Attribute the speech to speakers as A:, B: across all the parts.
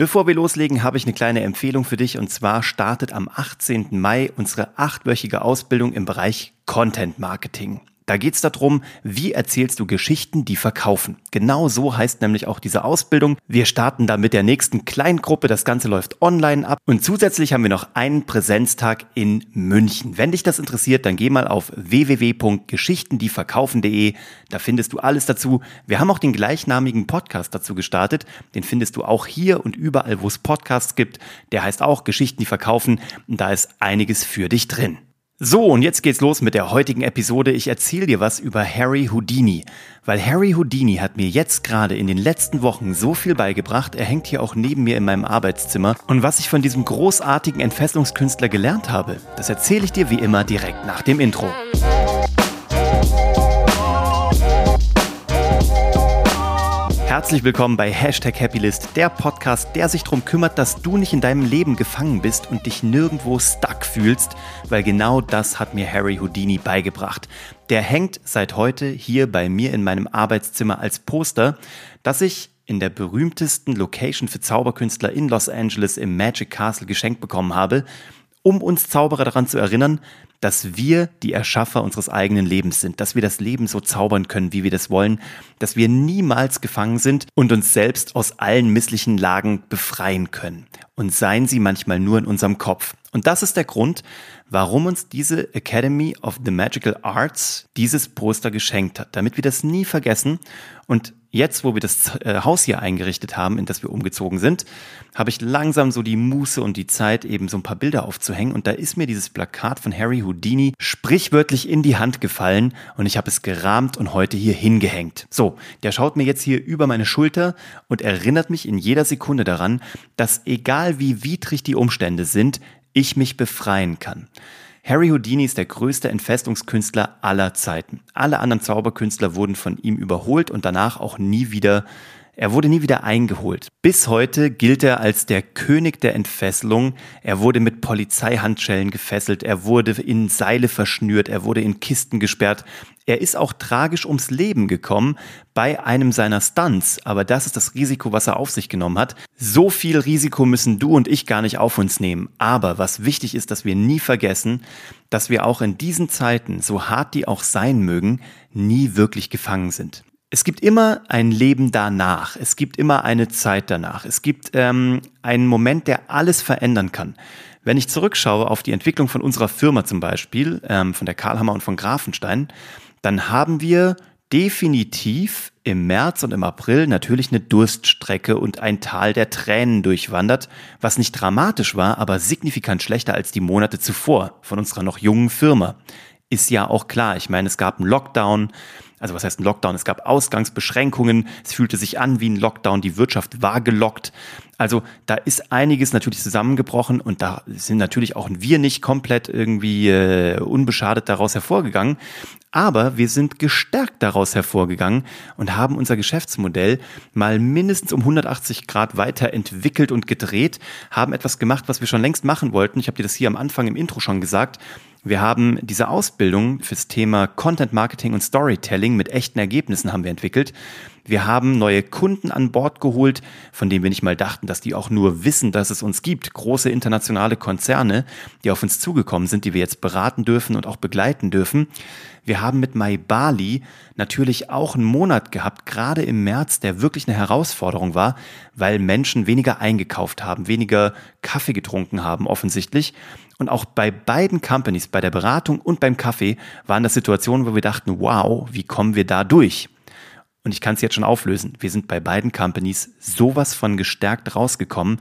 A: Bevor wir loslegen, habe ich eine kleine Empfehlung für dich und zwar startet am 18. Mai unsere achtwöchige Ausbildung im Bereich Content Marketing. Da geht es darum, wie erzählst du Geschichten, die verkaufen. Genau so heißt nämlich auch diese Ausbildung. Wir starten da mit der nächsten Kleingruppe. Das Ganze läuft online ab. Und zusätzlich haben wir noch einen Präsenztag in München. Wenn dich das interessiert, dann geh mal auf www.geschichtendieverkaufen.de. Da findest du alles dazu. Wir haben auch den gleichnamigen Podcast dazu gestartet. Den findest du auch hier und überall, wo es Podcasts gibt. Der heißt auch Geschichten, die verkaufen. Und da ist einiges für dich drin. So, und jetzt geht's los mit der heutigen Episode. Ich erzähle dir was über Harry Houdini, weil Harry Houdini hat mir jetzt gerade in den letzten Wochen so viel beigebracht. Er hängt hier auch neben mir in meinem Arbeitszimmer. Und was ich von diesem großartigen Entfesselungskünstler gelernt habe, das erzähle ich dir wie immer direkt nach dem Intro. Herzlich willkommen bei Hashtag Happylist, der Podcast, der sich darum kümmert, dass du nicht in deinem Leben gefangen bist und dich nirgendwo stuck fühlst, weil genau das hat mir Harry Houdini beigebracht. Der hängt seit heute hier bei mir in meinem Arbeitszimmer als Poster, das ich in der berühmtesten Location für Zauberkünstler in Los Angeles im Magic Castle geschenkt bekommen habe, um uns Zauberer daran zu erinnern, dass wir die Erschaffer unseres eigenen Lebens sind, dass wir das Leben so zaubern können, wie wir das wollen, dass wir niemals gefangen sind und uns selbst aus allen misslichen Lagen befreien können. Und seien sie manchmal nur in unserem Kopf. Und das ist der Grund, warum uns diese Academy of the Magical Arts dieses Poster geschenkt hat, damit wir das nie vergessen und jetzt, wo wir das äh, Haus hier eingerichtet haben, in das wir umgezogen sind, habe ich langsam so die Muße und die Zeit, eben so ein paar Bilder aufzuhängen. Und da ist mir dieses Plakat von Harry Houdini sprichwörtlich in die Hand gefallen und ich habe es gerahmt und heute hier hingehängt. So, der schaut mir jetzt hier über meine Schulter und erinnert mich in jeder Sekunde daran, dass egal wie widrig die Umstände sind, ich mich befreien kann. Harry Houdini ist der größte Entfestungskünstler aller Zeiten. Alle anderen Zauberkünstler wurden von ihm überholt und danach auch nie wieder er wurde nie wieder eingeholt. Bis heute gilt er als der König der Entfesselung. Er wurde mit Polizeihandschellen gefesselt, er wurde in Seile verschnürt, er wurde in Kisten gesperrt. Er ist auch tragisch ums Leben gekommen bei einem seiner Stunts, aber das ist das Risiko, was er auf sich genommen hat. So viel Risiko müssen du und ich gar nicht auf uns nehmen. Aber was wichtig ist, dass wir nie vergessen, dass wir auch in diesen Zeiten, so hart die auch sein mögen, nie wirklich gefangen sind es gibt immer ein Leben danach. Es gibt immer eine Zeit danach. Es gibt ähm, einen Moment, der alles verändern kann. Wenn ich zurückschaue auf die Entwicklung von unserer Firma zum Beispiel, ähm, von der Karlhammer und von Grafenstein, dann haben wir definitiv im März und im April natürlich eine Durststrecke und ein Tal der Tränen durchwandert, was nicht dramatisch war, aber signifikant schlechter als die Monate zuvor von unserer noch jungen Firma. Ist ja auch klar. Ich meine, es gab einen Lockdown, also was heißt ein Lockdown? Es gab Ausgangsbeschränkungen, es fühlte sich an wie ein Lockdown, die Wirtschaft war gelockt. Also da ist einiges natürlich zusammengebrochen und da sind natürlich auch wir nicht komplett irgendwie äh, unbeschadet daraus hervorgegangen. Aber wir sind gestärkt daraus hervorgegangen und haben unser Geschäftsmodell mal mindestens um 180 Grad weiterentwickelt und gedreht, haben etwas gemacht, was wir schon längst machen wollten. Ich habe dir das hier am Anfang im Intro schon gesagt. Wir haben diese Ausbildung fürs Thema Content Marketing und Storytelling mit echten Ergebnissen haben wir entwickelt. Wir haben neue Kunden an Bord geholt, von denen wir nicht mal dachten, dass die auch nur wissen, dass es uns gibt. Große internationale Konzerne, die auf uns zugekommen sind, die wir jetzt beraten dürfen und auch begleiten dürfen. Wir haben mit Mai Bali natürlich auch einen Monat gehabt, gerade im März, der wirklich eine Herausforderung war, weil Menschen weniger eingekauft haben, weniger Kaffee getrunken haben offensichtlich. Und auch bei beiden Companies, bei der Beratung und beim Kaffee, waren das Situationen, wo wir dachten, wow, wie kommen wir da durch? Und ich kann es jetzt schon auflösen. Wir sind bei beiden Companies sowas von gestärkt rausgekommen.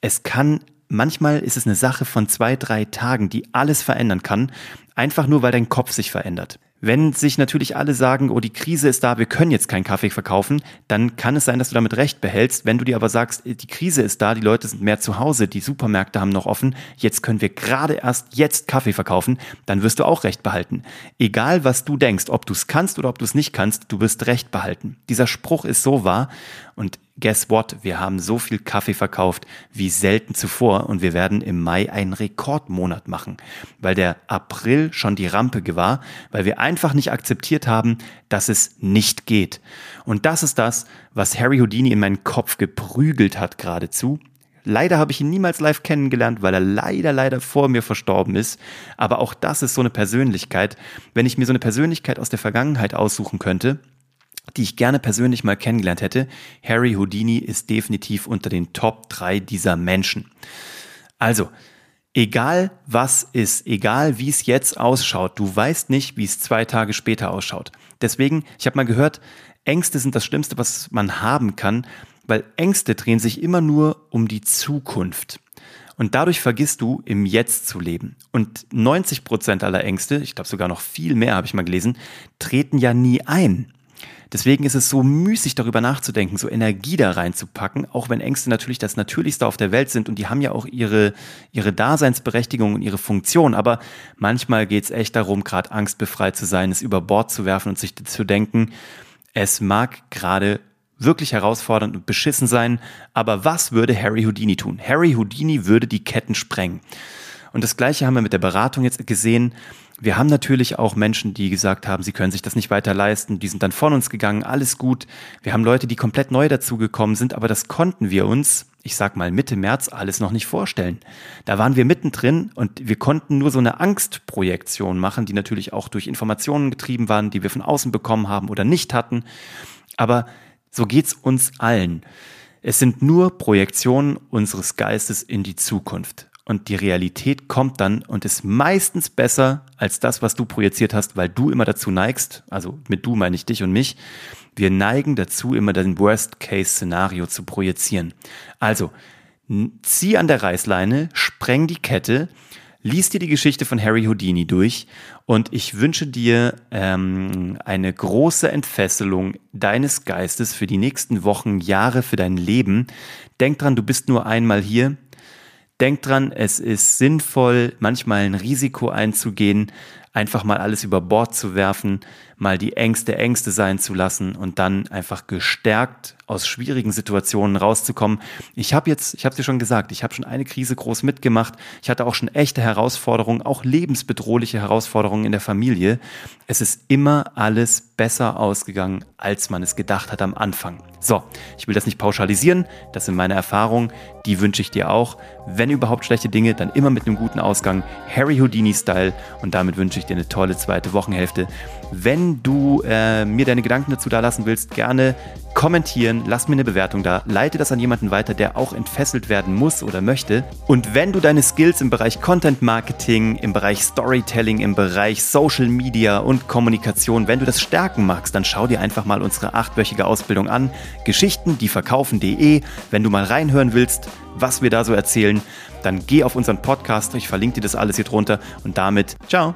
A: Es kann manchmal ist es eine Sache von zwei, drei Tagen, die alles verändern kann, einfach nur weil dein Kopf sich verändert. Wenn sich natürlich alle sagen, oh, die Krise ist da, wir können jetzt keinen Kaffee verkaufen, dann kann es sein, dass du damit recht behältst. Wenn du dir aber sagst, die Krise ist da, die Leute sind mehr zu Hause, die Supermärkte haben noch offen, jetzt können wir gerade erst jetzt Kaffee verkaufen, dann wirst du auch recht behalten. Egal, was du denkst, ob du es kannst oder ob du es nicht kannst, du wirst recht behalten. Dieser Spruch ist so wahr und guess what? Wir haben so viel Kaffee verkauft wie selten zuvor und wir werden im Mai einen Rekordmonat machen, weil der April schon die Rampe war, weil wir einfach nicht akzeptiert haben, dass es nicht geht. Und das ist das, was Harry Houdini in meinen Kopf geprügelt hat geradezu. Leider habe ich ihn niemals live kennengelernt, weil er leider, leider vor mir verstorben ist. Aber auch das ist so eine Persönlichkeit. Wenn ich mir so eine Persönlichkeit aus der Vergangenheit aussuchen könnte, die ich gerne persönlich mal kennengelernt hätte, Harry Houdini ist definitiv unter den Top 3 dieser Menschen. Also, egal was ist, egal wie es jetzt ausschaut, du weißt nicht, wie es zwei Tage später ausschaut. Deswegen, ich habe mal gehört, Ängste sind das Schlimmste, was man haben kann, weil Ängste drehen sich immer nur um die Zukunft. Und dadurch vergisst du, im Jetzt zu leben. Und 90 Prozent aller Ängste, ich glaube sogar noch viel mehr, habe ich mal gelesen, treten ja nie ein. Deswegen ist es so müßig, darüber nachzudenken, so Energie da reinzupacken, auch wenn Ängste natürlich das Natürlichste auf der Welt sind und die haben ja auch ihre, ihre Daseinsberechtigung und ihre Funktion. Aber manchmal geht es echt darum, gerade angstbefreit zu sein, es über Bord zu werfen und sich zu denken, es mag gerade wirklich herausfordernd und beschissen sein, aber was würde Harry Houdini tun? Harry Houdini würde die Ketten sprengen. Und das Gleiche haben wir mit der Beratung jetzt gesehen. Wir haben natürlich auch Menschen, die gesagt haben, sie können sich das nicht weiter leisten. Die sind dann von uns gegangen, alles gut. Wir haben Leute, die komplett neu dazugekommen sind, aber das konnten wir uns, ich sag mal Mitte März, alles noch nicht vorstellen. Da waren wir mittendrin und wir konnten nur so eine Angstprojektion machen, die natürlich auch durch Informationen getrieben waren, die wir von außen bekommen haben oder nicht hatten. Aber so geht's uns allen. Es sind nur Projektionen unseres Geistes in die Zukunft und die Realität kommt dann und ist meistens besser als das, was du projiziert hast, weil du immer dazu neigst, also mit du meine ich dich und mich, wir neigen dazu, immer den Worst-Case-Szenario zu projizieren. Also, zieh an der Reißleine, spreng die Kette, lies dir die Geschichte von Harry Houdini durch und ich wünsche dir ähm, eine große Entfesselung deines Geistes für die nächsten Wochen, Jahre, für dein Leben. Denk dran, du bist nur einmal hier Denkt dran, es ist sinnvoll, manchmal ein Risiko einzugehen, einfach mal alles über Bord zu werfen, mal die Ängste Ängste sein zu lassen und dann einfach gestärkt aus schwierigen Situationen rauszukommen. Ich habe jetzt, ich habe es dir schon gesagt, ich habe schon eine Krise groß mitgemacht. Ich hatte auch schon echte Herausforderungen, auch lebensbedrohliche Herausforderungen in der Familie. Es ist immer alles besser ausgegangen, als man es gedacht hat am Anfang. So, ich will das nicht pauschalisieren, das sind meine Erfahrungen, die wünsche ich dir auch. Wenn überhaupt schlechte Dinge, dann immer mit einem guten Ausgang, Harry Houdini-Style und damit wünsche ich dir eine tolle zweite Wochenhälfte. Wenn du äh, mir deine Gedanken dazu da lassen willst, gerne kommentieren, lass mir eine Bewertung da, leite das an jemanden weiter, der auch entfesselt werden muss oder möchte. Und wenn du deine Skills im Bereich Content Marketing, im Bereich Storytelling, im Bereich Social Media und Kommunikation, wenn du das stärken magst, dann schau dir einfach mal unsere achtwöchige Ausbildung an. Geschichten, die verkaufen.de. Wenn du mal reinhören willst, was wir da so erzählen, dann geh auf unseren Podcast. Ich verlinke dir das alles hier drunter. Und damit, ciao.